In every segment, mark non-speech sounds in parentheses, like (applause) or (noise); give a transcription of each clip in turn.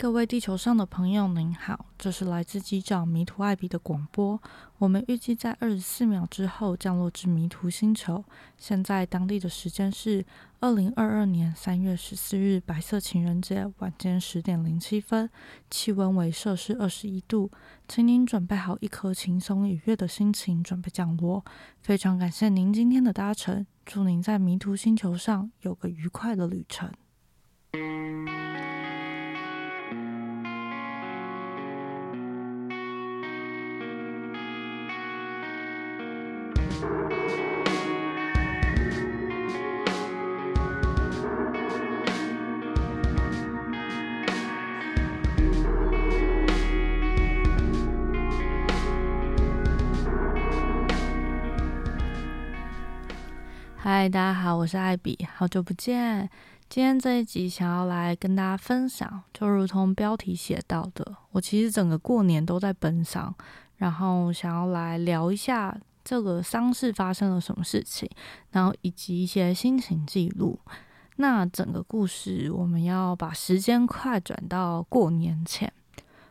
各位地球上的朋友，您好，这是来自机长迷途艾比的广播。我们预计在二十四秒之后降落至迷途星球。现在当地的时间是二零二二年三月十四日白色情人节晚间十点零七分，气温为摄氏二十一度。请您准备好一颗轻松愉悦的心情，准备降落。非常感谢您今天的搭乘，祝您在迷途星球上有个愉快的旅程。嗨，大家好，我是艾比，好久不见。今天这一集想要来跟大家分享，就如同标题写到的，我其实整个过年都在奔丧，然后想要来聊一下这个丧事发生了什么事情，然后以及一些心情记录。那整个故事，我们要把时间快转到过年前，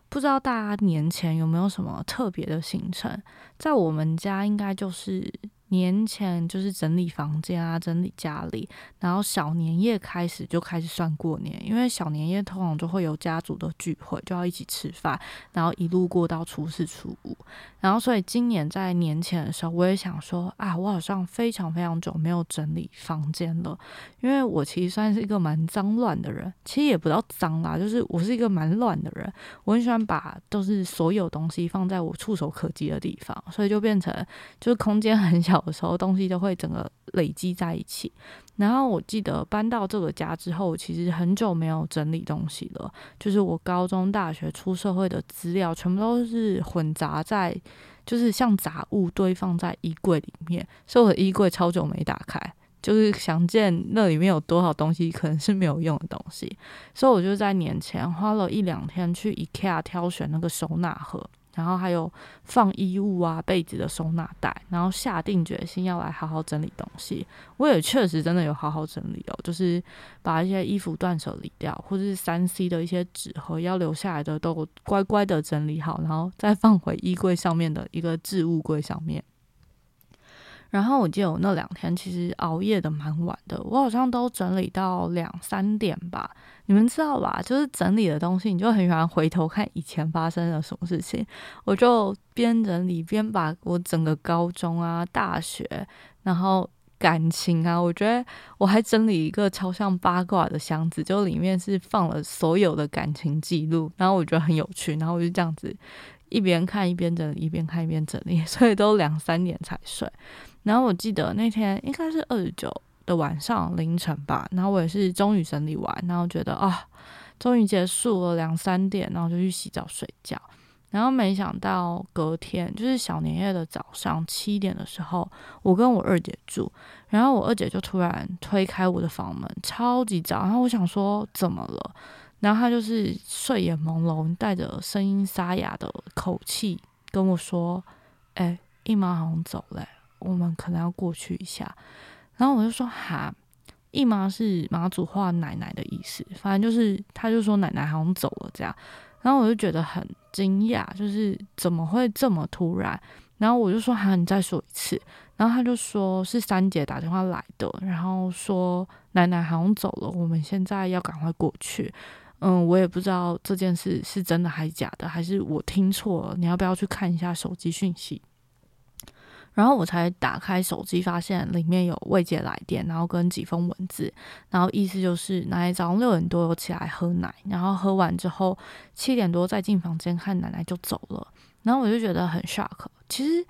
不知道大家年前有没有什么特别的行程？在我们家，应该就是。年前就是整理房间啊，整理家里，然后小年夜开始就开始算过年，因为小年夜通常就会有家族的聚会，就要一起吃饭，然后一路过到初四初五，然后所以今年在年前的时候，我也想说啊，我好像非常非常久没有整理房间了，因为我其实算是一个蛮脏乱的人，其实也不叫脏啦，就是我是一个蛮乱的人，我很喜欢把都是所有东西放在我触手可及的地方，所以就变成就是空间很小。有时候东西都会整个累积在一起，然后我记得搬到这个家之后，其实很久没有整理东西了。就是我高中、大学、出社会的资料，全部都是混杂在，就是像杂物堆放在衣柜里面。所以我的衣柜超久没打开，就是想见那里面有多少东西可能是没有用的东西。所以我就在年前花了一两天去 IKEA 挑选那个收纳盒。然后还有放衣物啊、被子的收纳袋，然后下定决心要来好好整理东西。我也确实真的有好好整理哦，就是把一些衣服断舍离掉，或者是三 C 的一些纸盒要留下来的都乖乖的整理好，然后再放回衣柜上面的一个置物柜上面。然后我记得我那两天其实熬夜的蛮晚的，我好像都整理到两三点吧。你们知道吧？就是整理的东西，你就很喜欢回头看以前发生了什么事情。我就边整理边把我整个高中啊、大学，然后感情啊，我觉得我还整理一个超像八卦的箱子，就里面是放了所有的感情记录。然后我觉得很有趣，然后我就这样子一边看一边整理，一边看一边整理，(laughs) 所以都两三点才睡。然后我记得那天应该是二十九。的晚上凌晨吧，然后我也是终于整理完，然后觉得啊，终于结束了两三点，然后就去洗澡睡觉。然后没想到隔天就是小年夜的早上七点的时候，我跟我二姐住，然后我二姐就突然推开我的房门，超级早。然后我想说怎么了，然后她就是睡眼朦胧，带着声音沙哑的口气跟我说：“哎，姨妈好像走了，我们可能要过去一下。”然后我就说哈，姨妈是妈祖话奶奶的意思，反正就是他就说奶奶好像走了这样。然后我就觉得很惊讶，就是怎么会这么突然？然后我就说哈，你再说一次。然后他就说是三姐打电话来的，然后说奶奶好像走了，我们现在要赶快过去。嗯，我也不知道这件事是真的还是假的，还是我听错了？你要不要去看一下手机讯息？然后我才打开手机，发现里面有未接来电，然后跟几封文字，然后意思就是奶奶早上六点多有起来喝奶，然后喝完之后七点多再进房间看奶奶就走了。然后我就觉得很 shock。其实，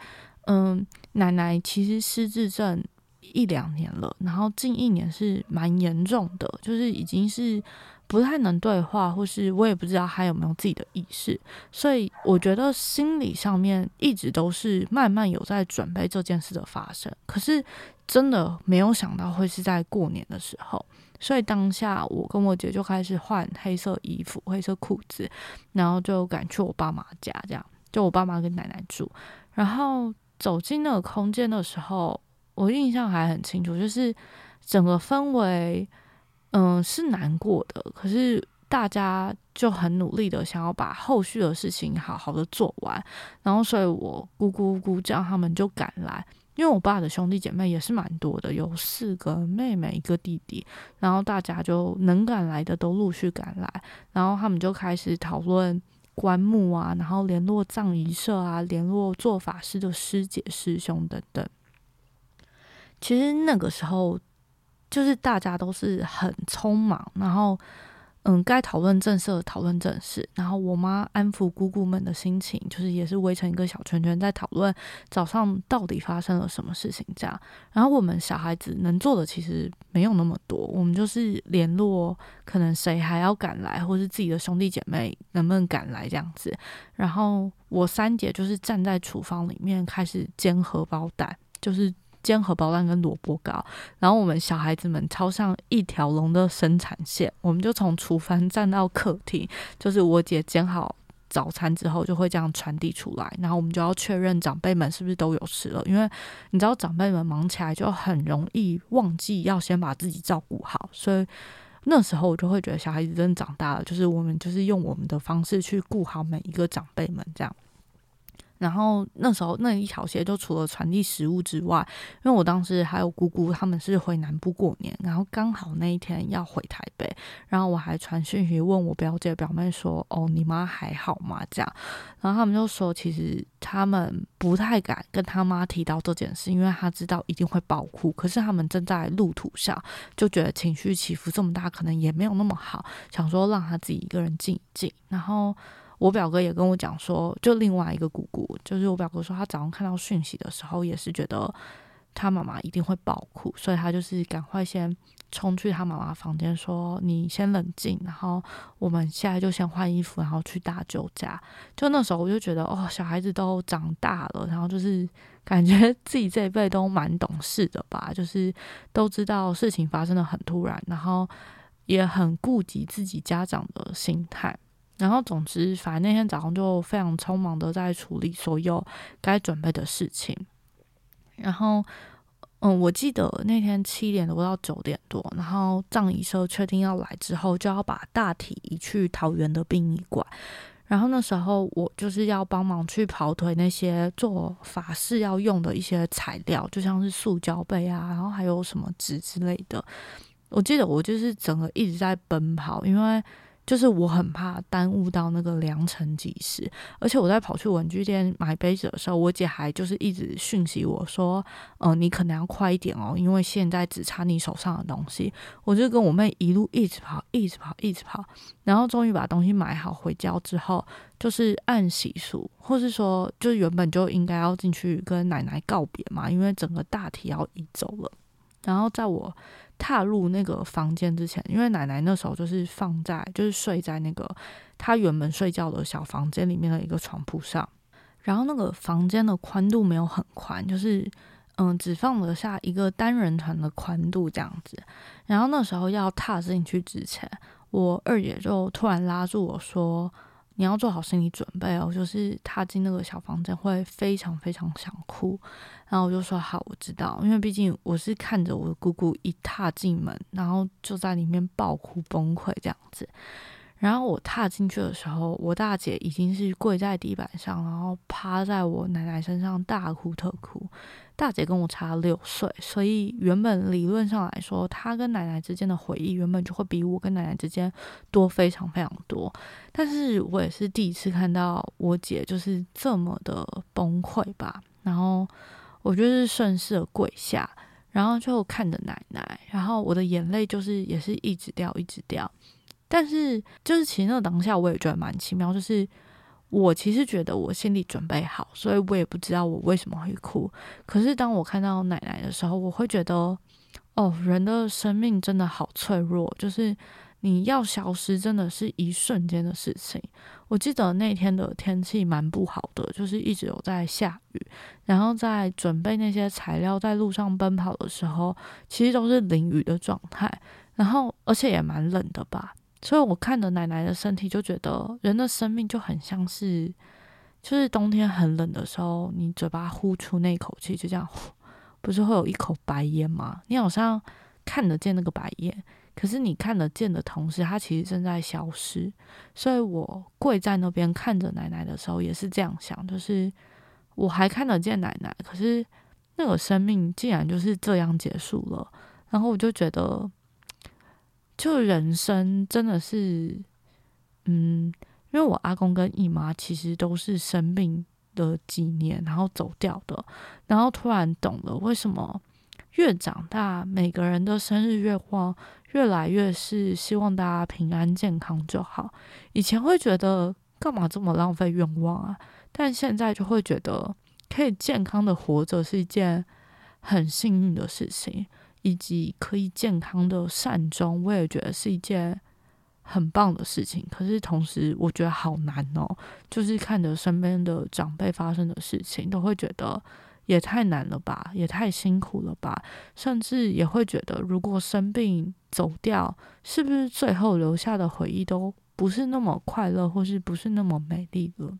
嗯，奶奶其实失智症一两年了，然后近一年是蛮严重的，就是已经是。不太能对话，或是我也不知道他有没有自己的意识，所以我觉得心理上面一直都是慢慢有在准备这件事的发生。可是真的没有想到会是在过年的时候，所以当下我跟我姐就开始换黑色衣服、黑色裤子，然后就赶去我爸妈家，这样就我爸妈跟奶奶住。然后走进那个空间的时候，我印象还很清楚，就是整个氛围。嗯，是难过的，可是大家就很努力的想要把后续的事情好好的做完，然后所以我姑姑姑丈他们就赶来，因为我爸的兄弟姐妹也是蛮多的，有四个妹妹一个弟弟，然后大家就能赶来的都陆续赶来，然后他们就开始讨论棺木啊，然后联络葬仪社啊，联络做法师的师姐师兄等等。其实那个时候就是大家都是很匆忙，然后。嗯，该讨论正事讨论正事，然后我妈安抚姑姑们的心情，就是也是围成一个小圈圈在讨论早上到底发生了什么事情这样。然后我们小孩子能做的其实没有那么多，我们就是联络可能谁还要赶来，或是自己的兄弟姐妹能不能赶来这样子。然后我三姐就是站在厨房里面开始煎荷包蛋，就是。煎荷包蛋跟萝卜糕，然后我们小孩子们超像一条龙的生产线，我们就从厨房站到客厅，就是我姐煎好早餐之后就会这样传递出来，然后我们就要确认长辈们是不是都有吃了，因为你知道长辈们忙起来就很容易忘记要先把自己照顾好，所以那时候我就会觉得小孩子真的长大了，就是我们就是用我们的方式去顾好每一个长辈们这样。然后那时候那一条线就除了传递食物之外，因为我当时还有姑姑他们是回南部过年，然后刚好那一天要回台北，然后我还传讯息问我表姐表妹说：“哦，你妈还好吗？”这样，然后他们就说其实他们不太敢跟他妈提到这件事，因为他知道一定会爆哭。可是他们正在路途上，就觉得情绪起伏这么大，可能也没有那么好，想说让他自己一个人静一静，然后。我表哥也跟我讲说，就另外一个姑姑，就是我表哥说，他早上看到讯息的时候，也是觉得他妈妈一定会爆哭，所以他就是赶快先冲去他妈妈房间，说：“你先冷静，然后我们现在就先换衣服，然后去大舅家。”就那时候我就觉得，哦，小孩子都长大了，然后就是感觉 (laughs) 自己这一辈都蛮懂事的吧，就是都知道事情发生的很突然，然后也很顾及自己家长的心态。然后，总之，反正那天早上就非常匆忙的在处理所有该准备的事情。然后，嗯，我记得那天七点多到九点多，然后葬仪社确定要来之后，就要把大体移去桃园的殡仪馆。然后那时候我就是要帮忙去跑腿那些做法事要用的一些材料，就像是塑胶杯啊，然后还有什么纸之类的。我记得我就是整个一直在奔跑，因为。就是我很怕耽误到那个良辰吉时，而且我在跑去文具店买杯子的时候，我姐还就是一直讯息我说：“嗯，你可能要快一点哦，因为现在只差你手上的东西。”我就跟我妹一路一直跑，一直跑，一直跑，然后终于把东西买好回家之后，就是按习俗，或是说，就原本就应该要进去跟奶奶告别嘛，因为整个大体要移走了，然后在我。踏入那个房间之前，因为奶奶那时候就是放在，就是睡在那个她原本睡觉的小房间里面的一个床铺上，然后那个房间的宽度没有很宽，就是嗯，只放得下一个单人床的宽度这样子。然后那时候要踏进去之前，我二姐就突然拉住我说。你要做好心理准备哦，就是踏进那个小房间会非常非常想哭，然后我就说好，我知道，因为毕竟我是看着我姑姑一踏进门，然后就在里面爆哭崩溃这样子。然后我踏进去的时候，我大姐已经是跪在地板上，然后趴在我奶奶身上大哭特哭。大姐跟我差六岁，所以原本理论上来说，她跟奶奶之间的回忆原本就会比我跟奶奶之间多非常非常多。但是我也是第一次看到我姐就是这么的崩溃吧。然后我就是顺势的跪下，然后就看着奶奶，然后我的眼泪就是也是一直掉一直掉。但是就是其实那当下我也觉得蛮奇妙，就是。我其实觉得我心里准备好，所以我也不知道我为什么会哭。可是当我看到奶奶的时候，我会觉得，哦，人的生命真的好脆弱，就是你要消失，真的是一瞬间的事情。我记得那天的天气蛮不好的，就是一直有在下雨，然后在准备那些材料在路上奔跑的时候，其实都是淋雨的状态，然后而且也蛮冷的吧。所以我看着奶奶的身体，就觉得人的生命就很像是，就是冬天很冷的时候，你嘴巴呼出那口气，就这样，不是会有一口白烟吗？你好像看得见那个白烟，可是你看得见的同时，它其实正在消失。所以我跪在那边看着奶奶的时候，也是这样想，就是我还看得见奶奶，可是那个生命竟然就是这样结束了。然后我就觉得，就人生真的是，嗯，因为我阿公跟姨妈其实都是生病的几年，然后走掉的，然后突然懂了为什么。越长大，每个人的生日愿望越来越是希望大家平安健康就好。以前会觉得干嘛这么浪费愿望啊？但现在就会觉得可以健康的活着是一件很幸运的事情，以及可以健康的善终，我也觉得是一件很棒的事情。可是同时，我觉得好难哦，就是看着身边的长辈发生的事情，都会觉得。也太难了吧，也太辛苦了吧，甚至也会觉得，如果生病走掉，是不是最后留下的回忆都不是那么快乐，或是不是那么美丽了？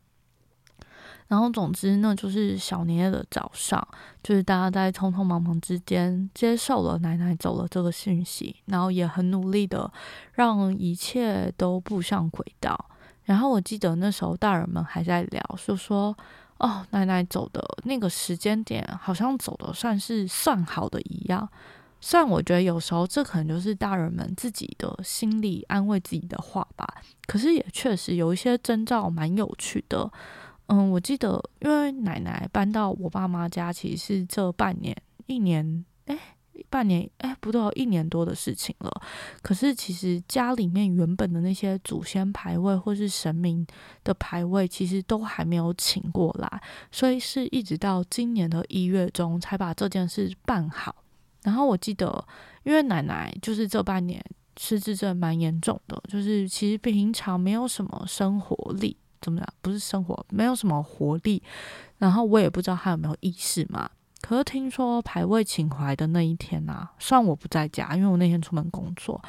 然后，总之呢，就是小年夜的早上，就是大家在匆匆忙忙之间接受了奶奶走了这个讯息，然后也很努力的让一切都步上轨道。然后我记得那时候大人们还在聊，就说。哦，奶奶走的那个时间点，好像走的算是算好的一样。虽然我觉得有时候这可能就是大人们自己的心理安慰自己的话吧，可是也确实有一些征兆蛮有趣的。嗯，我记得因为奶奶搬到我爸妈家，其实是这半年一年，哎。半年哎，不到一年多的事情了。可是其实家里面原本的那些祖先牌位或是神明的牌位，其实都还没有请过来，所以是一直到今年的一月中才把这件事办好。然后我记得，因为奶奶就是这半年失智症蛮严重的，就是其实平常没有什么生活力，怎么样？不是生活，没有什么活力。然后我也不知道她有没有意识嘛。可是听说排位情怀的那一天呐，算我不在家，因为我那天出门工作。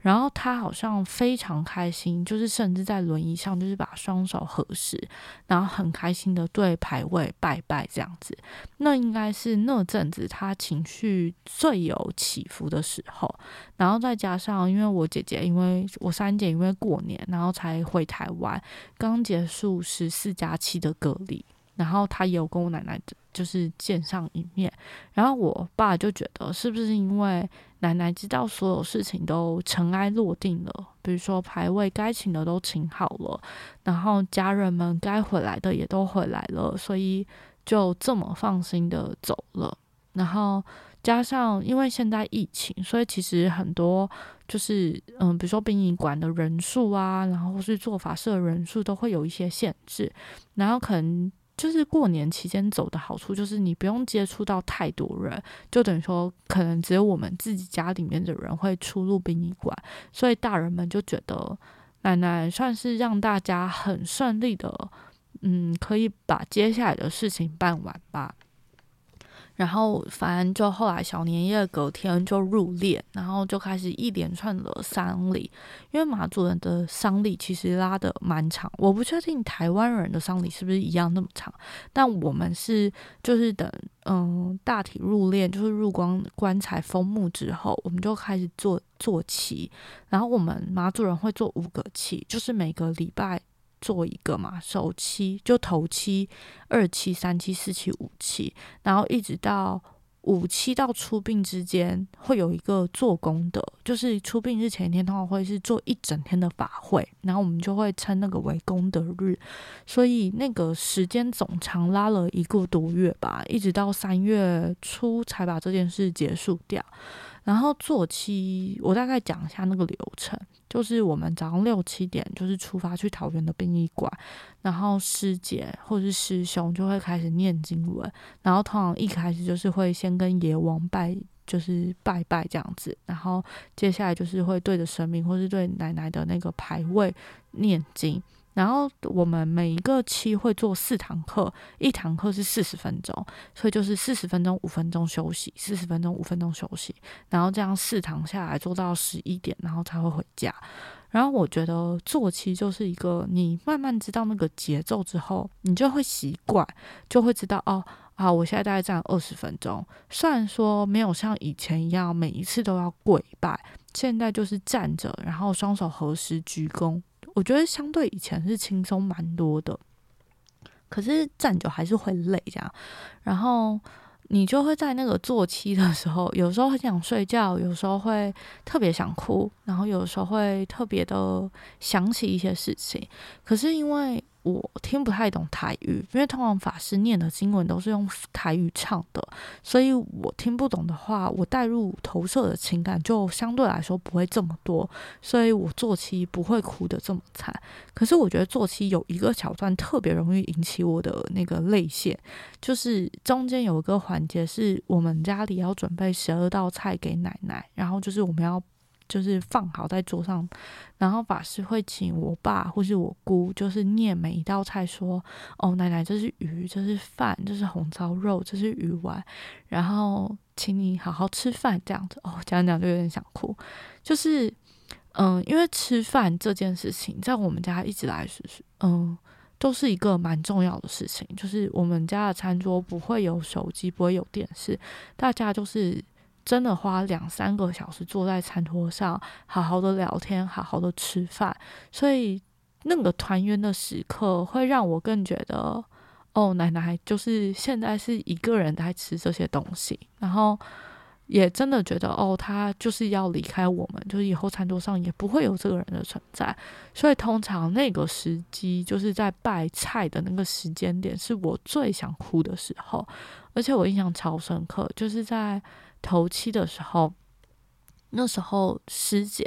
然后他好像非常开心，就是甚至在轮椅上，就是把双手合十，然后很开心的对排位拜拜这样子。那应该是那阵子他情绪最有起伏的时候。然后再加上，因为我姐姐，因为我三姐因为过年，然后才回台湾，刚结束十四加七的隔离。然后他也有跟我奶奶就是见上一面，然后我爸就觉得是不是因为奶奶知道所有事情都尘埃落定了，比如说排位该请的都请好了，然后家人们该回来的也都回来了，所以就这么放心的走了。然后加上因为现在疫情，所以其实很多就是嗯，比如说殡仪馆的人数啊，然后是做法事的人数都会有一些限制，然后可能。就是过年期间走的好处，就是你不用接触到太多人，就等于说可能只有我们自己家里面的人会出入殡仪馆，所以大人们就觉得奶奶算是让大家很顺利的，嗯，可以把接下来的事情办完吧。然后，反正就后来小年夜隔天就入殓，然后就开始一连串的丧礼。因为马祖人的丧礼其实拉的蛮长，我不确定台湾人的丧礼是不是一样那么长。但我们是就是等嗯大体入殓，就是入光棺材封墓之后，我们就开始做做旗。然后我们马祖人会做五个旗，就是每个礼拜。做一个嘛，首期就头期、二期、三期、四期、五期，然后一直到五期到出殡之间，会有一个做功德，就是出殡日前一天通常会是做一整天的法会，然后我们就会称那个为功德日，所以那个时间总长拉了一个多月吧，一直到三月初才把这件事结束掉。然后做期，我大概讲一下那个流程，就是我们早上六七点就是出发去桃园的殡仪馆，然后师姐或是师兄就会开始念经文，然后通常一开始就是会先跟阎王拜，就是拜拜这样子，然后接下来就是会对着神明或是对奶奶的那个牌位念经。然后我们每一个期会做四堂课，一堂课是四十分钟，所以就是四十分钟五分钟休息，四十分钟五分钟休息，然后这样四堂下来做到十一点，然后才会回家。然后我觉得做期就是一个你慢慢知道那个节奏之后，你就会习惯，就会知道哦啊，我现在大概站二十分钟，虽然说没有像以前一样每一次都要跪拜，现在就是站着，然后双手合十鞠躬，我觉得相对以前是轻松蛮多的。可是站久还是会累，这样，然后你就会在那个坐期的时候，有时候很想睡觉，有时候会特别想哭，然后有时候会特别的想起一些事情。可是因为我听不太懂台语，因为通常法师念的经文都是用台语唱的，所以我听不懂的话，我带入投射的情感就相对来说不会这么多，所以我做期不会哭得这么惨。可是我觉得做期有一个桥段特别容易引起我的那个泪腺，就是中间有一个环节是我们家里要准备十二道菜给奶奶，然后就是我们要。就是放好在桌上，然后法师会请我爸或是我姑，就是念每一道菜，说：“哦，奶奶，这是鱼，这是饭，这是红烧肉，这是鱼丸，然后请你好好吃饭。”这样子哦，讲讲就有点想哭。就是，嗯，因为吃饭这件事情，在我们家一直来是，嗯，都是一个蛮重要的事情。就是我们家的餐桌不会有手机，不会有电视，大家就是。真的花两三个小时坐在餐桌上，好好的聊天，好好的吃饭，所以那个团圆的时刻会让我更觉得，哦，奶奶就是现在是一个人在吃这些东西，然后也真的觉得，哦，他就是要离开我们，就是以后餐桌上也不会有这个人的存在，所以通常那个时机就是在拜菜的那个时间点，是我最想哭的时候，而且我印象超深刻，就是在。头七的时候，那时候师姐，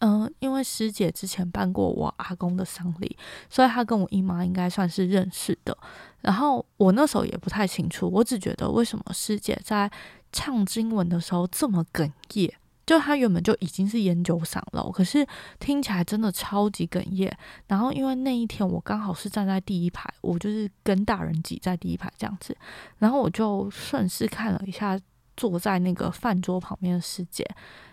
嗯，因为师姐之前办过我阿公的丧礼，所以她跟我姨妈应该算是认识的。然后我那时候也不太清楚，我只觉得为什么师姐在唱经文的时候这么哽咽，就她原本就已经是烟酒嗓了，可是听起来真的超级哽咽。然后因为那一天我刚好是站在第一排，我就是跟大人挤在第一排这样子，然后我就顺势看了一下。坐在那个饭桌旁边的师姐，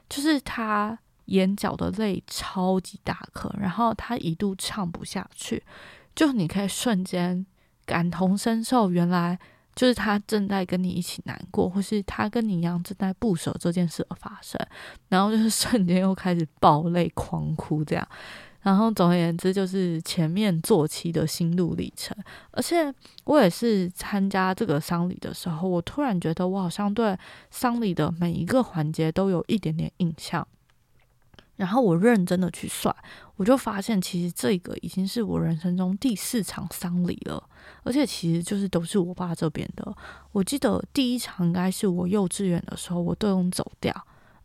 就是他眼角的泪超级大颗，然后他一度唱不下去，就你可以瞬间感同身受，原来就是他正在跟你一起难过，或是他跟你一样正在不舍这件事的发生，然后就是瞬间又开始爆泪狂哭这样。然后总而言之，就是前面做期的心路历程。而且我也是参加这个丧礼的时候，我突然觉得我好像对丧礼的每一个环节都有一点点印象。然后我认真的去算，我就发现其实这个已经是我人生中第四场丧礼了。而且其实就是都是我爸这边的。我记得第一场应该是我幼稚园的时候，我都用走掉。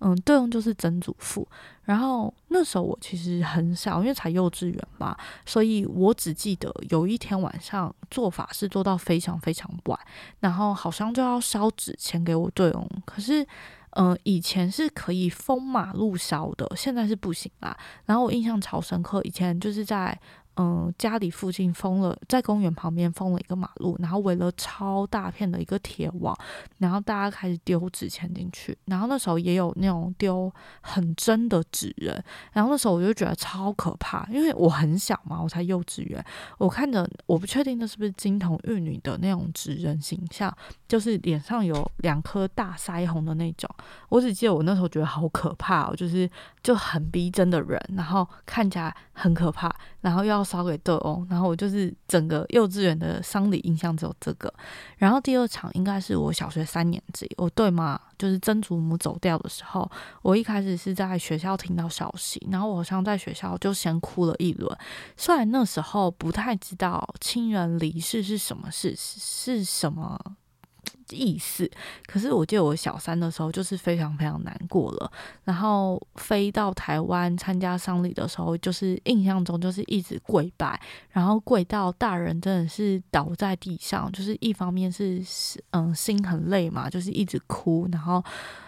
嗯，对应就是曾祖父。然后那时候我其实很小，因为才幼稚园嘛，所以我只记得有一天晚上做法是做到非常非常晚，然后好像就要烧纸钱给我对翁。可是，嗯，以前是可以封马路烧的，现在是不行啦。然后我印象超深刻，以前就是在。嗯，家里附近封了，在公园旁边封了一个马路，然后围了超大片的一个铁网，然后大家开始丢纸钱进去，然后那时候也有那种丢很真的纸人，然后那时候我就觉得超可怕，因为我很小嘛，我才幼稚园，我看着我不确定那是不是金童玉女的那种纸人形象，就是脸上有两颗大腮红的那种，我只记得我那时候觉得好可怕哦，就是就很逼真的人，然后看起来很可怕，然后要。烧给对哦，然后我就是整个幼稚园的丧礼印象只有这个，然后第二场应该是我小学三年级，我对嘛，就是曾祖母走掉的时候，我一开始是在学校听到消息，然后我好像在学校就先哭了一轮，虽然那时候不太知道亲人离世是什么事，是什么。意思，可是我记得我小三的时候就是非常非常难过了，然后飞到台湾参加丧礼的时候，就是印象中就是一直跪拜，然后跪到大人真的是倒在地上，就是一方面是嗯心很累嘛，就是一直哭，然后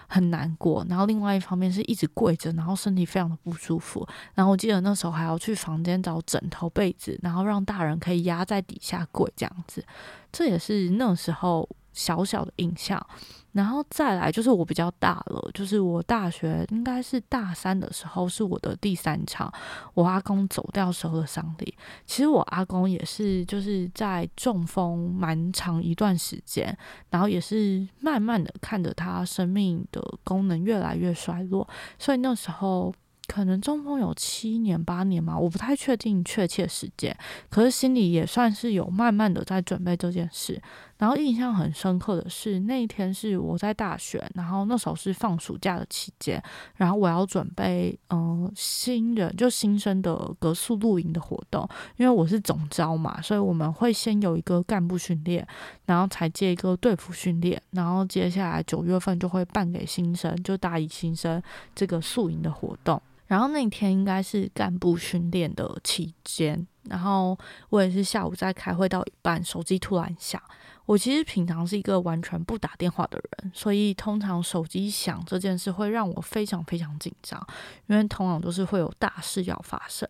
很难过，然后另外一方面是一直跪着，然后身体非常的不舒服，然后我记得那时候还要去房间找枕头被子，然后让大人可以压在底下跪这样子，这也是那时候。小小的印象。然后再来就是我比较大了，就是我大学应该是大三的时候，是我的第三场我阿公走掉时候的丧礼。其实我阿公也是就是在中风蛮长一段时间，然后也是慢慢的看着他生命的功能越来越衰落，所以那时候。可能中风有七年八年嘛，我不太确定确切时间，可是心里也算是有慢慢的在准备这件事。然后印象很深刻的是那一天是我在大学，然后那时候是放暑假的期间，然后我要准备嗯新人就新生的格宿露营的活动，因为我是总招嘛，所以我们会先有一个干部训练，然后才接一个队服训练，然后接下来九月份就会办给新生，就大一新生这个宿营的活动。然后那天应该是干部训练的期间，然后我也是下午在开会到一半，手机突然响。我其实平常是一个完全不打电话的人，所以通常手机响这件事会让我非常非常紧张，因为通常都是会有大事要发生。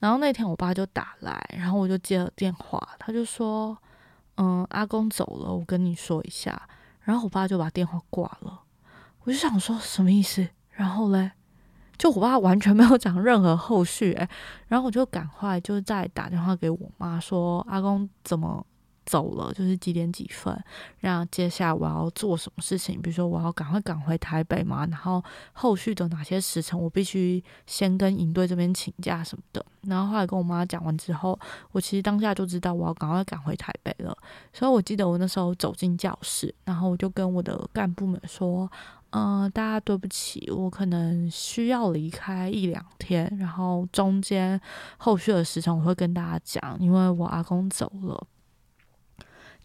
然后那天我爸就打来，然后我就接了电话，他就说：“嗯，阿公走了，我跟你说一下。”然后我爸就把电话挂了。我就想说什么意思？然后嘞？就我爸完全没有讲任何后续，诶，然后我就赶快就再打电话给我妈说阿公怎么走了，就是几点几分，然后接下来我要做什么事情，比如说我要赶快赶回台北嘛，然后后续的哪些时辰我必须先跟营队这边请假什么的，然后后来跟我妈讲完之后，我其实当下就知道我要赶快赶回台北了，所以我记得我那时候走进教室，然后我就跟我的干部们说。嗯，大家对不起，我可能需要离开一两天，然后中间后续的时程我会跟大家讲，因为我阿公走了。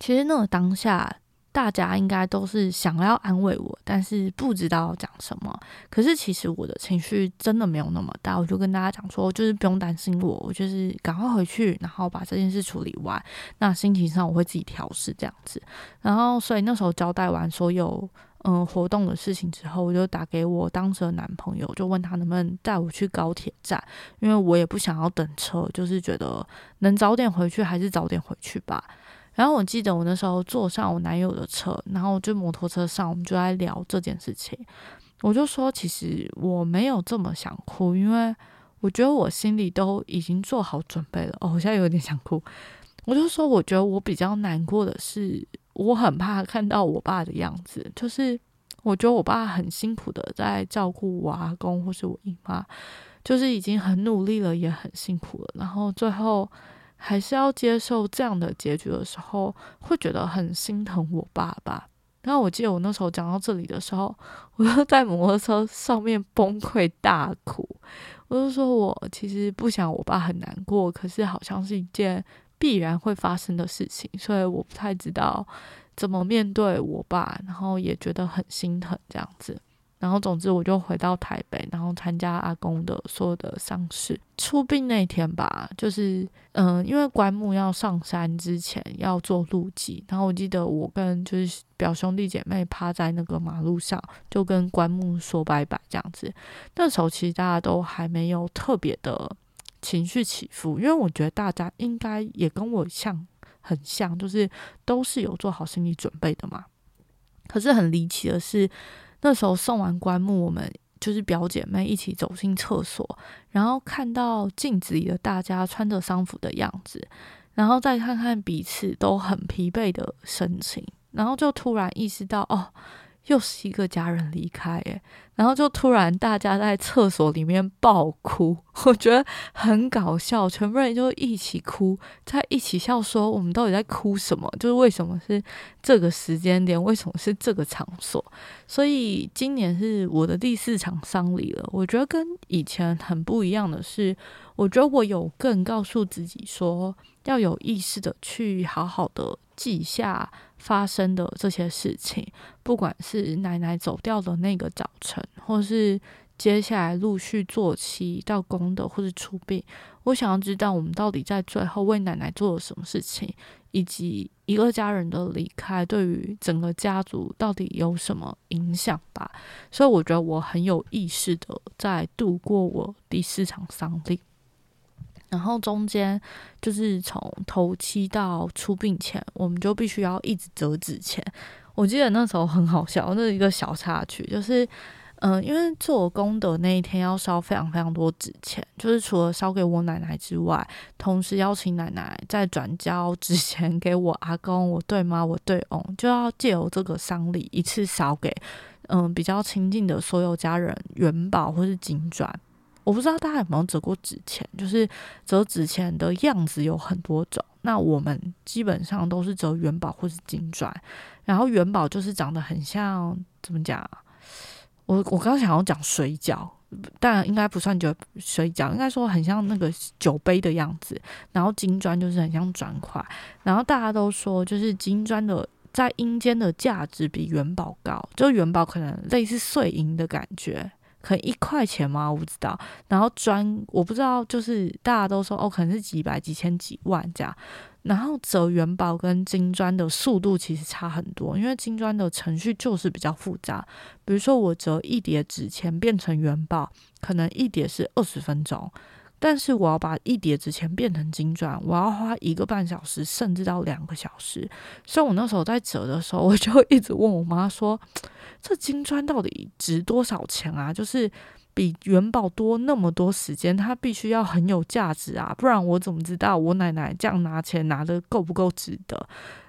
其实那个当下，大家应该都是想要安慰我，但是不知道讲什么。可是其实我的情绪真的没有那么大，我就跟大家讲说，就是不用担心我，我就是赶快回去，然后把这件事处理完。那心情上我会自己调试这样子。然后所以那时候交代完所有。嗯，活动的事情之后，我就打给我当时的男朋友，就问他能不能带我去高铁站，因为我也不想要等车，就是觉得能早点回去还是早点回去吧。然后我记得我那时候坐上我男友的车，然后就摩托车上，我们就在聊这件事情。我就说，其实我没有这么想哭，因为我觉得我心里都已经做好准备了。哦，我现在有点想哭。(laughs) 我就说，我觉得我比较难过的是。我很怕看到我爸的样子，就是我觉得我爸很辛苦的在照顾我阿公或是我姨妈，就是已经很努力了，也很辛苦了，然后最后还是要接受这样的结局的时候，会觉得很心疼我爸爸。然后我记得我那时候讲到这里的时候，我就在摩托车上面崩溃大哭，我就说我其实不想我爸很难过，可是好像是一件。必然会发生的事情，所以我不太知道怎么面对我爸，然后也觉得很心疼这样子。然后总之我就回到台北，然后参加阿公的所有的丧事。出殡那天吧，就是嗯，因为棺木要上山之前要做路祭，然后我记得我跟就是表兄弟姐妹趴在那个马路上，就跟棺木说拜拜这样子。那时候其实大家都还没有特别的。情绪起伏，因为我觉得大家应该也跟我像，很像，就是都是有做好心理准备的嘛。可是很离奇的是，那时候送完棺木，我们就是表姐妹一起走进厕所，然后看到镜子里的大家穿着丧服的样子，然后再看看彼此都很疲惫的神情，然后就突然意识到，哦。又是一个家人离开，诶，然后就突然大家在厕所里面爆哭，(laughs) 我觉得很搞笑，全部人就一起哭，在一起笑，说我们到底在哭什么？就是为什么是这个时间点？为什么是这个场所？所以今年是我的第四场丧礼了。我觉得跟以前很不一样的是，我觉得我有更告诉自己说，要有意识的去好好的记下。发生的这些事情，不管是奶奶走掉的那个早晨，或是接下来陆续做起到功德或者出殡，我想要知道我们到底在最后为奶奶做了什么事情，以及一个家人的离开对于整个家族到底有什么影响吧。所以我觉得我很有意识的在度过我第四场丧礼。然后中间就是从头七到出殡前，我们就必须要一直折纸钱。我记得那时候很好笑，那一个小插曲，就是。嗯，因为做功德那一天要烧非常非常多纸钱，就是除了烧给我奶奶之外，同时邀请奶奶再转交纸钱给我阿公、我对妈、我对翁，就要借由这个丧礼一次烧给嗯比较亲近的所有家人元宝或是金砖。我不知道大家有没有折过纸钱，就是折纸钱的样子有很多种，那我们基本上都是折元宝或是金砖，然后元宝就是长得很像怎么讲？我我刚想要讲水饺，但应该不算酒水饺，应该说很像那个酒杯的样子。然后金砖就是很像砖块，然后大家都说就是金砖的在阴间的价值比元宝高，就元宝可能类似碎银的感觉，可能一块钱吗？我不知道。然后砖我不知道，就是大家都说哦，可能是几百、几千、几万这样。然后折元宝跟金砖的速度其实差很多，因为金砖的程序就是比较复杂。比如说我折一叠纸钱变成元宝，可能一叠是二十分钟，但是我要把一叠纸钱变成金砖，我要花一个半小时，甚至到两个小时。所以我那时候在折的时候，我就一直问我妈说：“这金砖到底值多少钱啊？”就是。比元宝多那么多时间，它必须要很有价值啊，不然我怎么知道我奶奶这样拿钱拿的够不够值得？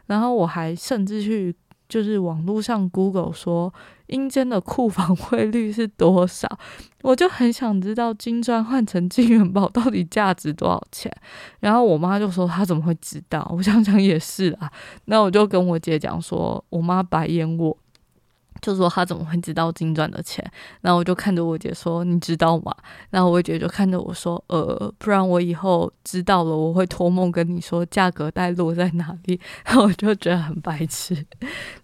然后我还甚至去就是网络上 Google 说阴间的库房 (laughs) 汇率是多少，我就很想知道金砖换成金元宝到底价值多少钱。然后我妈就说她怎么会知道？我想想也是啊，那我就跟我姐讲说，我妈白眼我。就说他怎么会知道金砖的钱？然后我就看着我姐说：“你知道吗？”然后我姐就看着我说：“呃，不然我以后知道了，我会托梦跟你说价格带落在哪里。(laughs) ”然后我就觉得很白痴。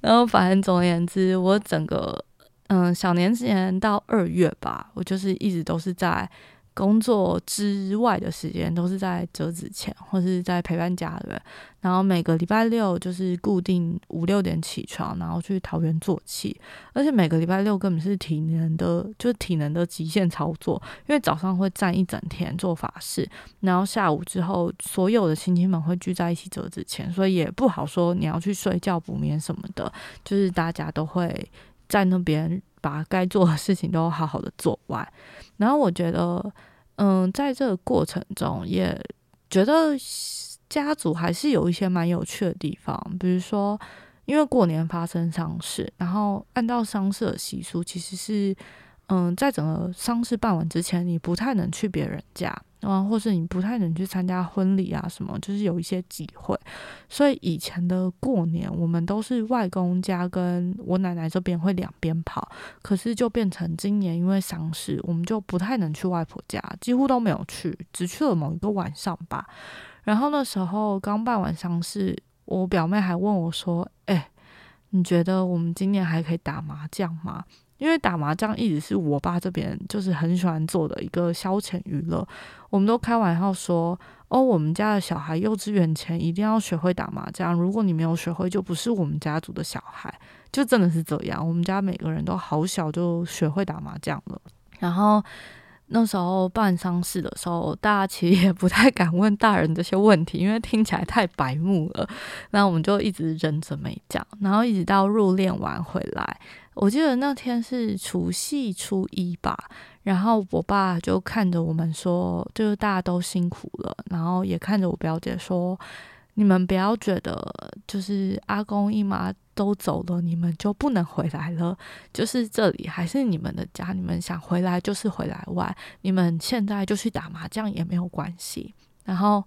然后反正总而言之，我整个嗯小年前到二月吧，我就是一直都是在。工作之外的时间都是在折纸钱，或是在陪伴家人。然后每个礼拜六就是固定五六点起床，然后去桃园做气。而且每个礼拜六根本是体能的，就是体能的极限操作。因为早上会站一整天做法事，然后下午之后，所有的亲戚们会聚在一起折纸钱，所以也不好说你要去睡觉补眠什么的。就是大家都会在那边把该做的事情都好好的做完。然后我觉得。嗯，在这个过程中，也觉得家族还是有一些蛮有趣的地方。比如说，因为过年发生丧事，然后按照丧事的习俗，其实是嗯，在整个丧事办完之前，你不太能去别人家。啊，或是你不太能去参加婚礼啊，什么就是有一些机会，所以以前的过年，我们都是外公家跟我奶奶这边会两边跑，可是就变成今年因为丧事，我们就不太能去外婆家，几乎都没有去，只去了某一个晚上吧。然后那时候刚办完丧事，我表妹还问我说：“哎，你觉得我们今年还可以打麻将吗？”因为打麻将一直是我爸这边就是很喜欢做的一个消遣娱乐，我们都开玩笑说，哦，我们家的小孩幼稚园前一定要学会打麻将，如果你没有学会，就不是我们家族的小孩，就真的是这样。我们家每个人都好小就学会打麻将了，然后。那时候办丧事的时候，大家其实也不太敢问大人这些问题，因为听起来太白目了。那我们就一直忍着没讲，然后一直到入殓完回来，我记得那天是除夕初一吧。然后我爸就看着我们说，就是大家都辛苦了，然后也看着我表姐说。你们不要觉得，就是阿公姨妈都走了，你们就不能回来了。就是这里还是你们的家，你们想回来就是回来玩。你们现在就去打麻将也没有关系。然后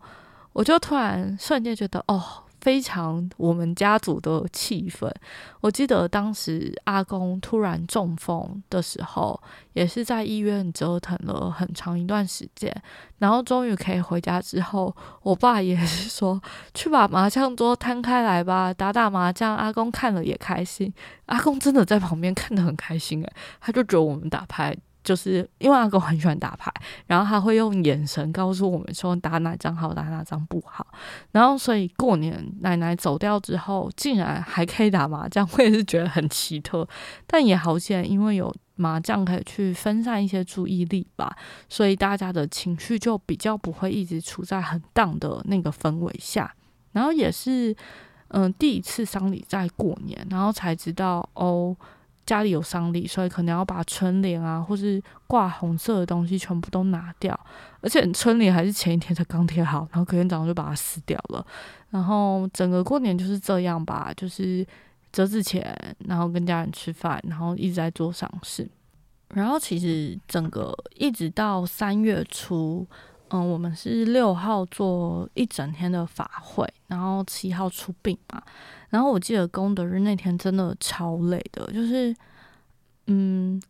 我就突然瞬间觉得，哦。非常我们家族的气氛。我记得当时阿公突然中风的时候，也是在医院折腾了很长一段时间，然后终于可以回家之后，我爸也是说去把麻将桌摊开来吧，打打麻将。阿公看了也开心，阿公真的在旁边看得很开心诶，他就觉得我们打牌。就是因为阿公很喜欢打牌，(laughs) 然后他会用眼神告诉我们说打哪张好，打哪张不好。然后所以过年奶奶走掉之后，竟然还可以打麻将，我也是觉得很奇特。但也好险，因为有麻将可以去分散一些注意力吧，所以大家的情绪就比较不会一直处在很荡的那个氛围下。然后也是。嗯，第一次丧礼在过年，然后才知道哦，家里有丧礼，所以可能要把春联啊，或是挂红色的东西全部都拿掉，而且春联还是前一天才刚贴好，然后隔天早上就把它撕掉了。然后整个过年就是这样吧，就是折纸钱，然后跟家人吃饭，然后一直在做丧事。然后其实整个一直到三月初，嗯，我们是六号做一整天的法会，然后七号出殡嘛。然后我记得功德日那天真的超累的，就是嗯。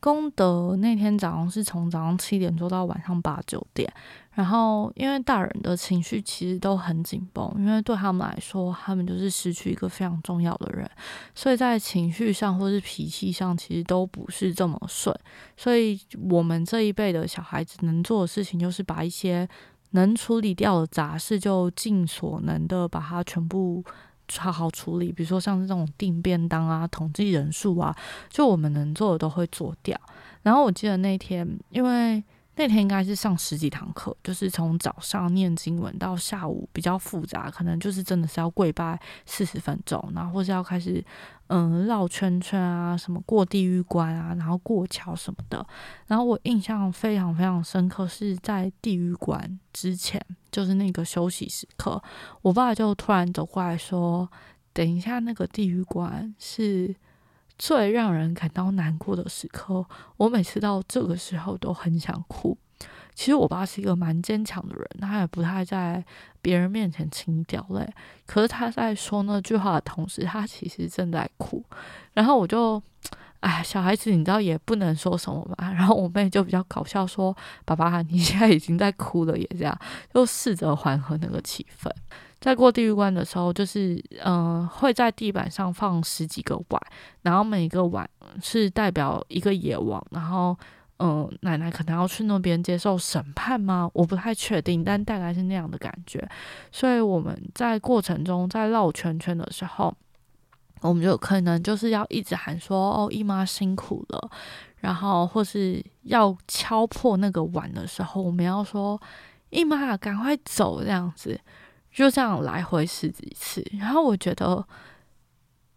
功德那天早上是从早上七点做到晚上八九点，然后因为大人的情绪其实都很紧绷，因为对他们来说，他们就是失去一个非常重要的人，所以在情绪上或是脾气上，其实都不是这么顺。所以我们这一辈的小孩子能做的事情，就是把一些能处理掉的杂事，就尽所能的把它全部。好好处理，比如说像这种订便当啊、统计人数啊，就我们能做的都会做掉。然后我记得那天，因为。那天应该是上十几堂课，就是从早上念经文到下午比较复杂，可能就是真的是要跪拜四十分钟，然后或是要开始嗯绕圈圈啊，什么过地狱关啊，然后过桥什么的。然后我印象非常非常深刻，是在地狱关之前，就是那个休息时刻，我爸就突然走过来说：“等一下，那个地狱关是。”最让人感到难过的时刻，我每次到这个时候都很想哭。其实我爸是一个蛮坚强的人，他也不太在别人面前轻易掉泪。可是他在说那句话的同时，他其实正在哭。然后我就，哎，小孩子你知道也不能说什么嘛。然后我妹就比较搞笑说：“爸爸，你现在已经在哭了，也这样，就试着缓和那个气氛。”在过地狱关的时候，就是嗯，会在地板上放十几个碗，然后每一个碗是代表一个野王，然后嗯，奶奶可能要去那边接受审判吗？我不太确定，但大概是那样的感觉。所以我们在过程中在绕圈圈的时候，我们就可能就是要一直喊说：“哦，姨妈辛苦了。”然后或是要敲破那个碗的时候，我们要说：“姨妈，赶快走！”这样子。就这样来回十几次，然后我觉得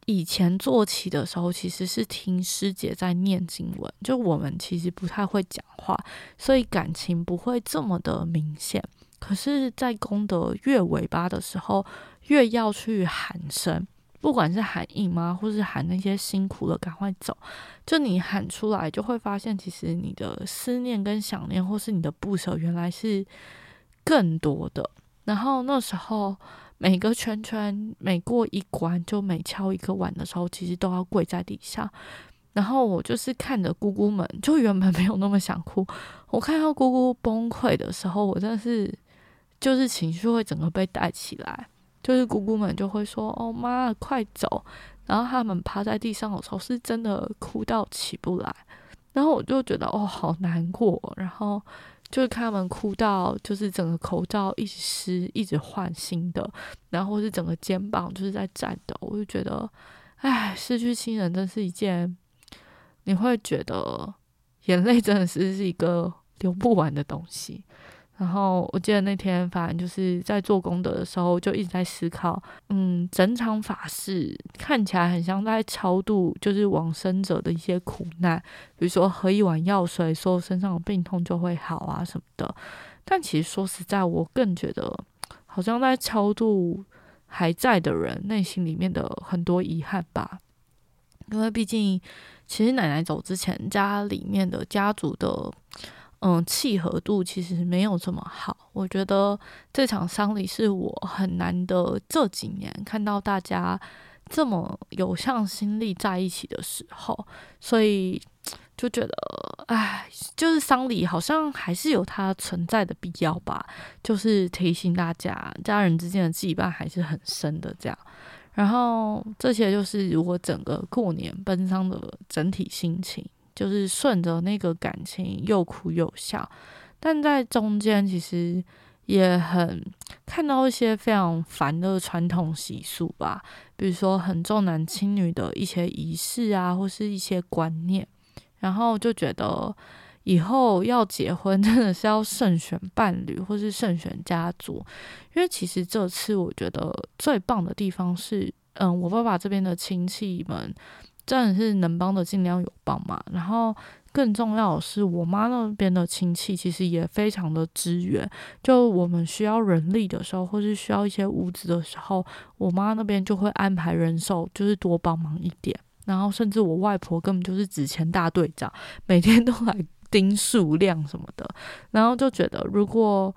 以前做起的时候，其实是听师姐在念经文，就我们其实不太会讲话，所以感情不会这么的明显。可是，在功德越尾巴的时候，越要去喊声，不管是喊应妈，或是喊那些辛苦了赶快走，就你喊出来，就会发现其实你的思念跟想念，或是你的不舍，原来是更多的。然后那时候，每个圈圈每过一关，就每敲一个碗的时候，其实都要跪在地下。然后我就是看着姑姑们，就原本没有那么想哭，我看到姑姑崩溃的时候，我真的是就是情绪会整个被带起来。就是姑姑们就会说：“哦妈，快走！”然后他们趴在地上的时候，是真的哭到起不来。然后我就觉得哦，好难过。然后。就是看他们哭到，就是整个口罩一直湿，一直换新的，然后是整个肩膀就是在颤抖，我就觉得，唉，失去亲人真是一件，你会觉得眼泪真的是是一个流不完的东西。然后我记得那天，反正就是在做功德的时候，就一直在思考，嗯，整场法事看起来很像在超度，就是往生者的一些苦难，比如说喝一碗药水，说身上的病痛就会好啊什么的。但其实说实在，我更觉得好像在超度还在的人内心里面的很多遗憾吧，因为毕竟其实奶奶走之前，家里面的家族的。嗯，契合度其实没有这么好。我觉得这场丧礼是我很难得这几年看到大家这么有向心力在一起的时候，所以 (tsk) 就觉得，哎，就是丧礼好像还是有它存在的必要吧。就是提醒大家，家人之间的羁绊还是很深的。这样，然后这些就是如果整个过年奔丧的整体心情。就是顺着那个感情又哭又笑，但在中间其实也很看到一些非常烦的传统习俗吧，比如说很重男轻女的一些仪式啊，或是一些观念，然后就觉得以后要结婚，真的是要慎选伴侣，或是慎选家族。因为其实这次我觉得最棒的地方是，嗯，我爸爸这边的亲戚们真的是能帮的尽量有帮嘛。然后更重要的是，我妈那边的亲戚其实也非常的支援。就我们需要人力的时候，或是需要一些物资的时候，我妈那边就会安排人手，就是多帮忙一点。然后甚至我外婆根本就是纸钱大队长，每天都来。(laughs) 盯数量什么的，然后就觉得，如果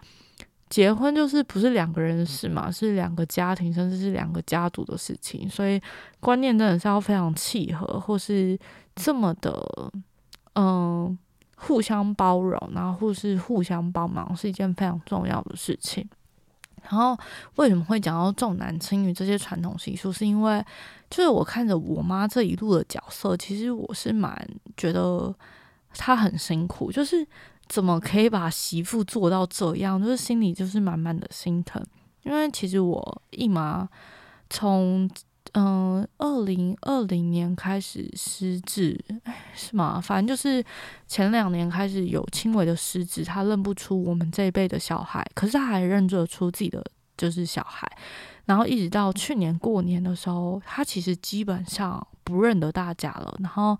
结婚就是不是两个人的事嘛，是两个家庭，甚至是两个家族的事情，所以观念真的是要非常契合，或是这么的，嗯，互相包容，然后或是互相帮忙，是一件非常重要的事情。然后为什么会讲到重男轻女这些传统习俗？是因为就是我看着我妈这一路的角色，其实我是蛮觉得。她很辛苦，就是怎么可以把媳妇做到这样，就是心里就是满满的心疼。因为其实我姨妈从嗯二零二零年开始失智，是吗？反正就是前两年开始有轻微的失智，她认不出我们这一辈的小孩，可是她还认得出自己的就是小孩。然后一直到去年过年的时候，她其实基本上不认得大家了。然后。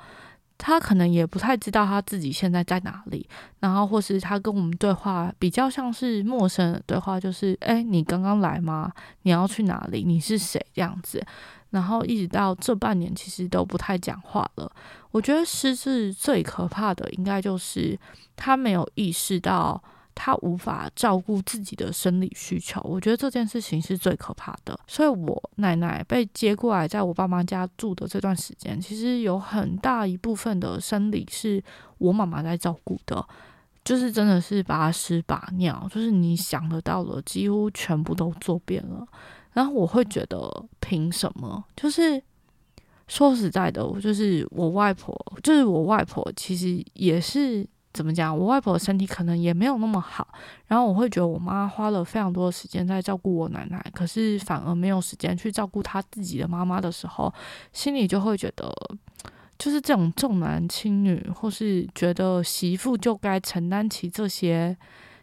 他可能也不太知道他自己现在在哪里，然后或是他跟我们对话比较像是陌生的对话，就是哎，你刚刚来吗？你要去哪里？你是谁？这样子，然后一直到这半年其实都不太讲话了。我觉得失智最可怕的应该就是他没有意识到。他无法照顾自己的生理需求，我觉得这件事情是最可怕的。所以，我奶奶被接过来在我爸妈家住的这段时间，其实有很大一部分的生理是我妈妈在照顾的，就是真的是把屎把尿，就是你想得到的几乎全部都做遍了。然后我会觉得，凭什么？就是说实在的，就是我外婆，就是我外婆，其实也是。怎么讲？我外婆的身体可能也没有那么好，然后我会觉得我妈花了非常多的时间在照顾我奶奶，可是反而没有时间去照顾她自己的妈妈的时候，心里就会觉得，就是这种重男轻女，或是觉得媳妇就该承担起这些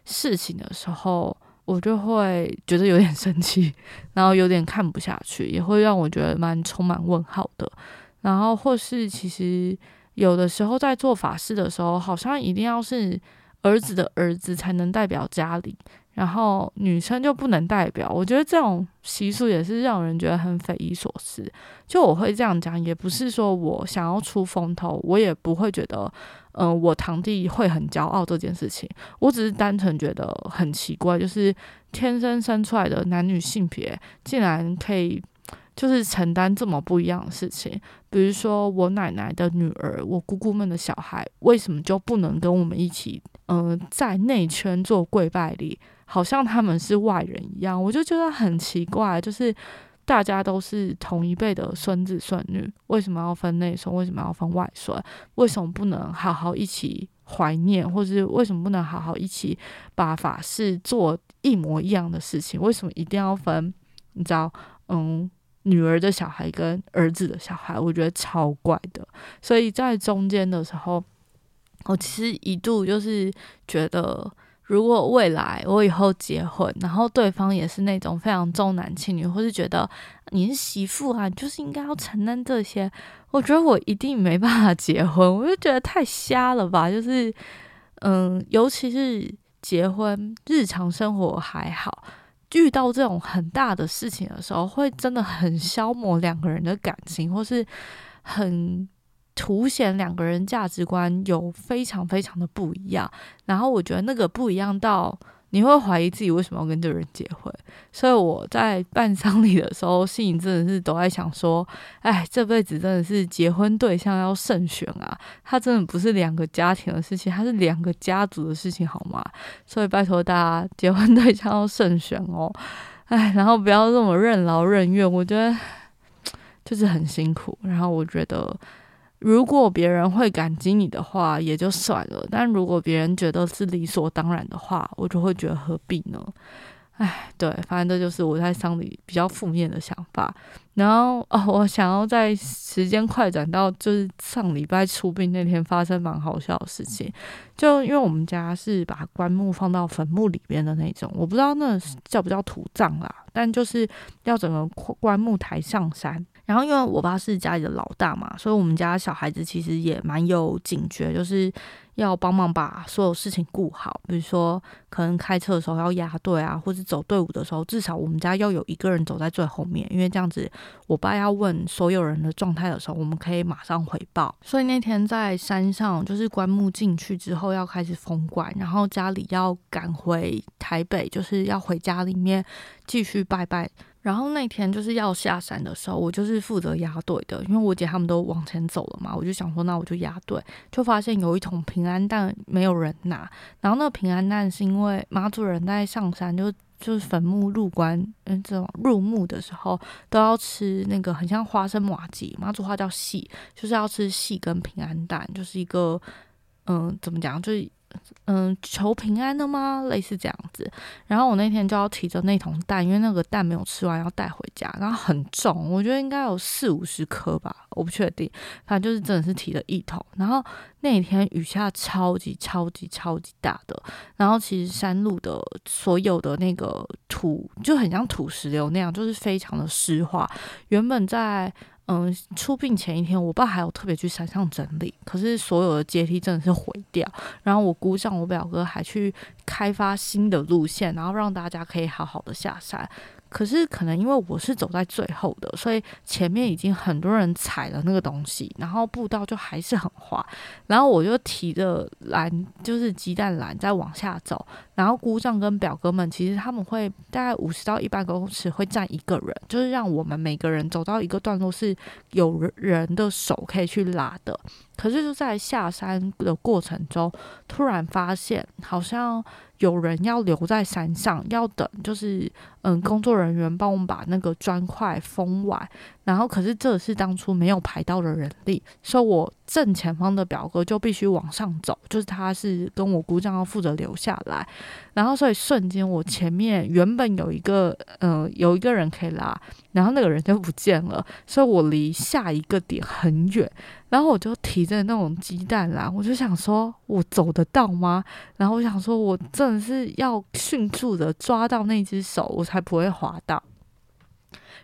事情的时候，我就会觉得有点生气，然后有点看不下去，也会让我觉得蛮充满问号的，然后或是其实。有的时候在做法事的时候，好像一定要是儿子的儿子才能代表家里，然后女生就不能代表。我觉得这种习俗也是让人觉得很匪夷所思。就我会这样讲，也不是说我想要出风头，我也不会觉得，嗯，我堂弟会很骄傲这件事情。我只是单纯觉得很奇怪，就是天生生出来的男女性别竟然可以。就是承担这么不一样的事情，比如说我奶奶的女儿，我姑姑们的小孩，为什么就不能跟我们一起，嗯，在内圈做跪拜礼，好像他们是外人一样？我就觉得很奇怪，就是大家都是同一辈的孙子孙女，为什么要分内孙？为什么要分外孙？为什么不能好好一起怀念，或是为什么不能好好一起把法事做一模一样的事情？为什么一定要分？你知道，嗯。女儿的小孩跟儿子的小孩，我觉得超怪的。所以在中间的时候，我其实一度就是觉得，如果未来我以后结婚，然后对方也是那种非常重男轻女，或是觉得你是媳妇啊，就是应该要承担这些，我觉得我一定没办法结婚。我就觉得太瞎了吧，就是嗯，尤其是结婚，日常生活还好。遇到这种很大的事情的时候，会真的很消磨两个人的感情，或是很凸显两个人价值观有非常非常的不一样。然后我觉得那个不一样到。你会怀疑自己为什么要跟这个人结婚，所以我在办丧礼的时候，心里真的是都在想说，哎，这辈子真的是结婚对象要慎选啊，他真的不是两个家庭的事情，他是两个家族的事情，好吗？所以拜托大家，结婚对象要慎选哦，哎，然后不要这么任劳任怨，我觉得 (tsk) 就是很辛苦，然后我觉得。如果别人会感激你的话，也就算了；但如果别人觉得是理所当然的话，我就会觉得何必呢？唉，对，反正这就是我在丧礼比较负面的想法。然后哦，我想要在时间快转到就是上礼拜出殡那天发生蛮好笑的事情，就因为我们家是把棺木放到坟墓里边的那种，我不知道那叫不叫土葬啦，但就是要整个棺木抬上山。然后因为我爸是家里的老大嘛，所以我们家小孩子其实也蛮有警觉，就是要帮忙把所有事情顾好。比如说，可能开车的时候要压队啊，或者走队伍的时候，至少我们家要有一个人走在最后面，因为这样子，我爸要问所有人的状态的时候，我们可以马上回报。所以那天在山上，就是棺木进去之后要开始封棺，然后家里要赶回台北，就是要回家里面继续拜拜。然后那天就是要下山的时候，我就是负责压队的，因为我姐他们都往前走了嘛，我就想说那我就压队，就发现有一桶平安蛋没有人拿，然后那个平安蛋是因为妈祖人在上山就就是坟墓入关，嗯，这种入墓的时候都要吃那个很像花生麻吉，妈祖话叫细，就是要吃细跟平安蛋，就是一个嗯怎么讲就是。嗯，求平安的吗？类似这样子。然后我那天就要提着那桶蛋，因为那个蛋没有吃完要带回家，然后很重，我觉得应该有四五十颗吧，我不确定。反正就是真的是提了一桶。然后那天雨下超级超级超级大的，然后其实山路的所有的那个土就很像土石流那样，就是非常的湿滑。原本在嗯，出殡前一天，我爸还有特别去山上整理，可是所有的阶梯真的是毁掉。然后我姑丈、我表哥还去开发新的路线，然后让大家可以好好的下山。可是可能因为我是走在最后的，所以前面已经很多人踩了那个东西，然后步道就还是很滑。然后我就提着篮，就是鸡蛋篮在往下走。然后姑丈跟表哥们其实他们会大概五十到一百公尺会站一个人，就是让我们每个人走到一个段落是有人的手可以去拉的。可是就在下山的过程中，突然发现好像。有人要留在山上，要等，就是嗯，工作人员帮我们把那个砖块封完。然后，可是这是当初没有排到的人力，所以我正前方的表哥就必须往上走，就是他是跟我姑丈要负责留下来。然后，所以瞬间我前面原本有一个嗯有一个人可以拉，然后那个人就不见了，所以我离下一个点很远。然后我就提着那种鸡蛋篮，我就想说，我走得到吗？然后我想说，我正真的是要迅速的抓到那只手，我才不会滑倒。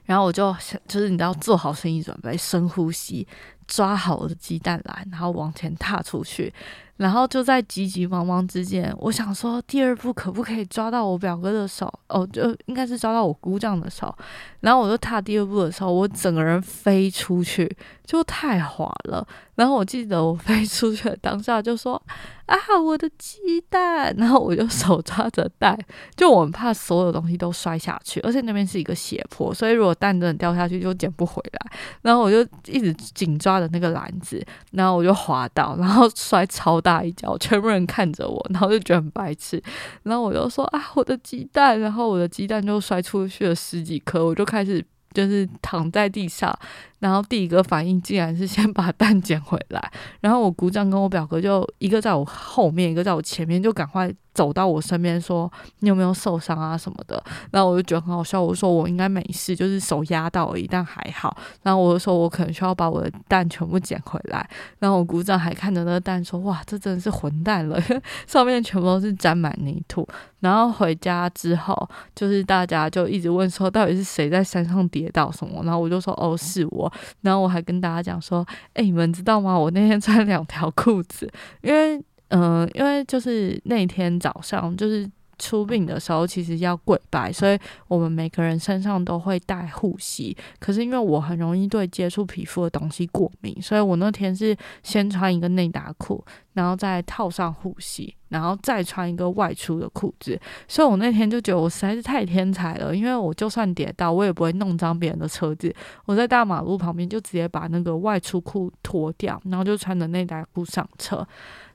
然后我就就是你知道做好心理准备，深呼吸，抓好我的鸡蛋来，然后往前踏出去。然后就在急急忙忙之间，我想说第二步可不可以抓到我表哥的手？哦，就应该是抓到我姑丈的手。然后我就踏第二步的时候，我整个人飞出去，就太滑了。然后我记得我飞出去的当下就说：“啊，我的鸡蛋！”然后我就手抓着蛋，就我们怕所有东西都摔下去，而且那边是一个斜坡，所以如果蛋真的掉下去就捡不回来。然后我就一直紧抓着那个篮子，然后我就滑倒，然后摔超大大一脚，全部人看着我，然后就觉得很白痴。然后我就说：“啊，我的鸡蛋！”然后我的鸡蛋就摔出去了十几颗，我就开始就是躺在地上。然后第一个反应竟然是先把蛋捡回来，然后我姑丈跟我表哥就一个在我后面，一个在我前面，就赶快走到我身边说：“你有没有受伤啊什么的？”然后我就觉得很好笑，我说我应该没事，就是手压到而已，但还好。然后我就说我可能需要把我的蛋全部捡回来。然后我姑丈还看着那个蛋说：“哇，这真的是混蛋了，(laughs) 上面全部都是沾满泥土。”然后回家之后，就是大家就一直问说到底是谁在山上跌倒什么？然后我就说：“哦，是我。”然后我还跟大家讲说，哎，你们知道吗？我那天穿两条裤子，因为，嗯，因为就是那天早上就是出殡的时候，其实要跪拜，所以我们每个人身上都会带护膝。可是因为我很容易对接触皮肤的东西过敏，所以我那天是先穿一个内搭裤。然后再套上护膝，然后再穿一个外出的裤子，所以我那天就觉得我实在是太天才了，因为我就算跌倒，我也不会弄脏别人的车子。我在大马路旁边就直接把那个外出裤脱掉，然后就穿着内搭裤上车。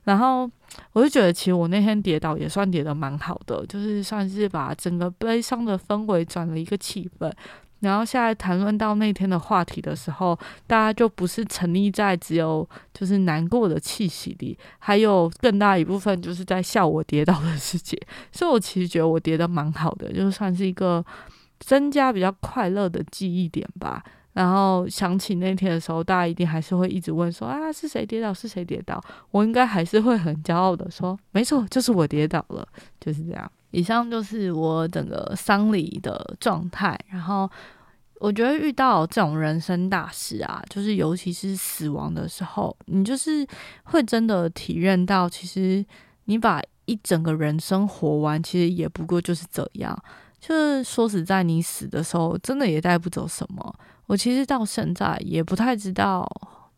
然后我就觉得，其实我那天跌倒也算跌得蛮好的，就是算是把整个悲伤的氛围转了一个气氛。然后现在谈论到那天的话题的时候，大家就不是沉溺在只有就是难过的气息里，还有更大一部分就是在笑我跌倒的世界。所以我其实觉得我跌的蛮好的，就算是一个增加比较快乐的记忆点吧。然后想起那天的时候，大家一定还是会一直问说啊，是谁跌倒？是谁跌倒？我应该还是会很骄傲的说，没错，就是我跌倒了，就是这样。以上就是我整个丧礼的状态。然后我觉得遇到这种人生大事啊，就是尤其是死亡的时候，你就是会真的体验到，其实你把一整个人生活完，其实也不过就是这样。就是说实在，你死的时候，真的也带不走什么。我其实到现在也不太知道，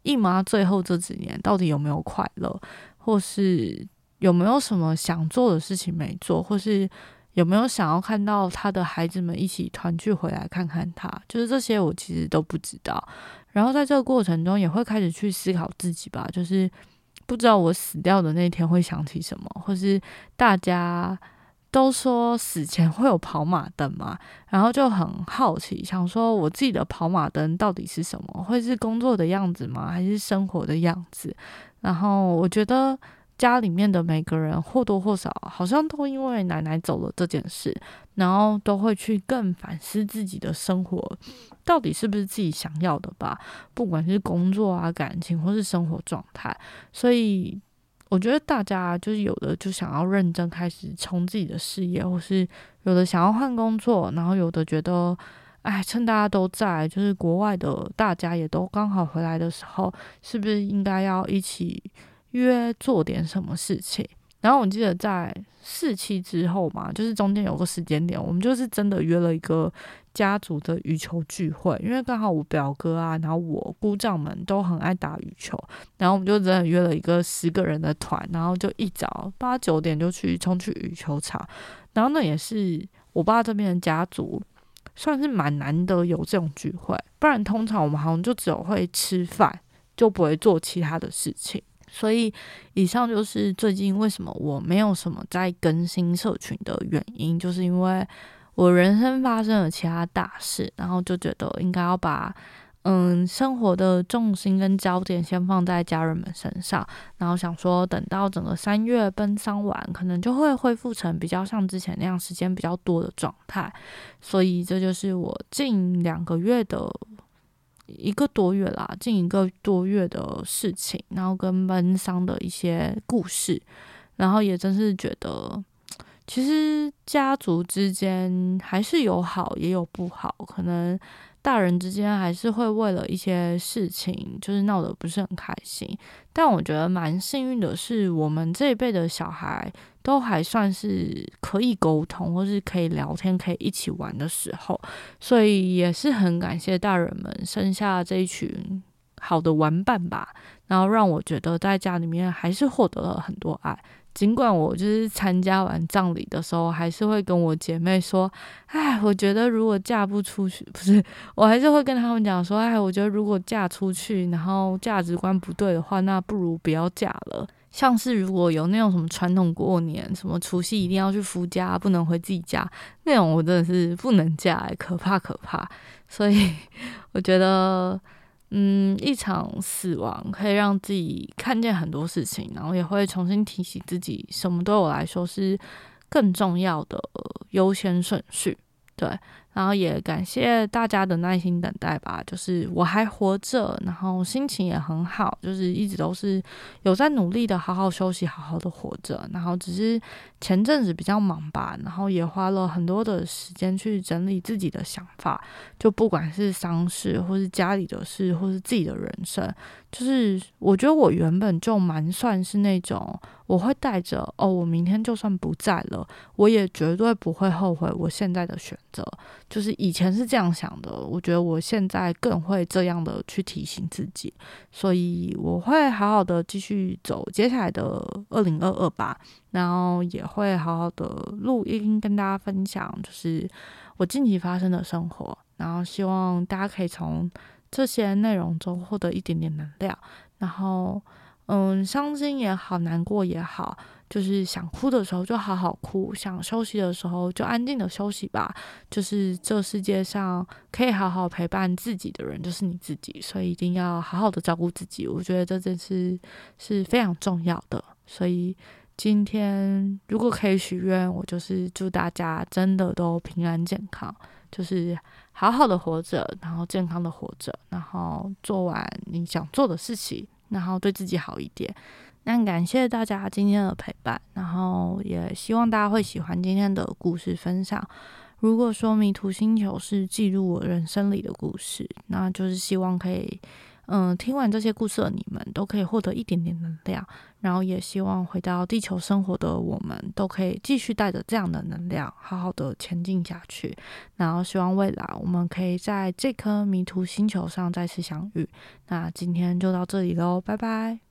姨妈最后这几年到底有没有快乐，或是有没有什么想做的事情没做，或是有没有想要看到他的孩子们一起团聚回来看看他，就是这些我其实都不知道。然后在这个过程中，也会开始去思考自己吧，就是不知道我死掉的那天会想起什么，或是大家。都说死前会有跑马灯嘛，(laughs) 然后就很好奇，想说我自己的跑马灯到底是什么？会是工作的样子吗？还是生活的样子？然后我觉得家里面的每个人或多或少好像都因为奶奶走了这件事，然后都会去更反思自己的生活到底是不是自己想要的吧，不管是工作啊、感情或是生活状态，所以。我觉得大家就是有的就想要认真开始冲自己的事业，或是有的想要换工作，然后有的觉得，哎，趁大家都在，就是国外的大家也都刚好回来的时候，是不是应该要一起约做点什么事情？然后我记得在四期之后嘛，就是中间有个时间点，我们就是真的约了一个家族的羽球聚会，因为刚好我表哥啊，然后我姑丈们都很爱打羽球，然后我们就真的约了一个十个人的团，然后就一早八九点就去冲去羽球场，然后那也是我爸这边的家族算是蛮难得有这种聚会，不然通常我们好像就只有会吃饭，就不会做其他的事情。所以，以上就是最近为什么我没有什么在更新社群的原因，就是因为我人生发生了其他大事，然后就觉得应该要把嗯生活的重心跟焦点先放在家人们身上，然后想说等到整个三月奔丧完，可能就会恢复成比较像之前那样时间比较多的状态，所以这就是我近两个月的。一个多月啦，近一个多月的事情，然后跟奔丧的一些故事，然后也真是觉得，其实家族之间还是有好也有不好，可能。大人之间还是会为了一些事情，就是闹得不是很开心。但我觉得蛮幸运的是，我们这一辈的小孩都还算是可以沟通，或是可以聊天、可以一起玩的时候。所以也是很感谢大人们生下这一群好的玩伴吧，然后让我觉得在家里面还是获得了很多爱。尽管我就是参加完葬礼的时候，还是会跟我姐妹说：“哎，我觉得如果嫁不出去，不是，我还是会跟他们讲说：哎，我觉得如果嫁出去，然后价值观不对的话，那不如不要嫁了。像是如果有那种什么传统过年，什么除夕一定要去夫家，不能回自己家那种，我真的是不能嫁，可怕可怕。所以 (laughs) 我觉得。”嗯，一场死亡可以让自己看见很多事情，然后也会重新提醒自己，什么对我来说是更重要的优先顺序。对。然后也感谢大家的耐心等待吧，就是我还活着，然后心情也很好，就是一直都是有在努力的好好休息，好好的活着。然后只是前阵子比较忙吧，然后也花了很多的时间去整理自己的想法，就不管是丧事，或是家里的事，或是自己的人生，就是我觉得我原本就蛮算是那种。我会带着哦，我明天就算不在了，我也绝对不会后悔我现在的选择。就是以前是这样想的，我觉得我现在更会这样的去提醒自己，所以我会好好的继续走接下来的二零二二吧，然后也会好好的录音跟大家分享，就是我近期发生的生活，然后希望大家可以从这些内容中获得一点点能量，然后。嗯，伤心也好，难过也好，就是想哭的时候就好好哭，想休息的时候就安静的休息吧。就是这世界上可以好好陪伴自己的人就是你自己，所以一定要好好的照顾自己。我觉得这件事是非常重要的。所以今天如果可以许愿，我就是祝大家真的都平安健康，就是好好的活着，然后健康的活着，然后做完你想做的事情，然后对自己好一点。那感谢大家今天的陪伴，然后也希望大家会喜欢今天的故事分享。如果说迷途星球是记录我人生里的故事，那就是希望可以，嗯，听完这些故事的你们都可以获得一点点能量，然后也希望回到地球生活的我们都可以继续带着这样的能量，好好的前进下去。然后希望未来我们可以在这颗迷途星球上再次相遇。那今天就到这里喽，拜拜。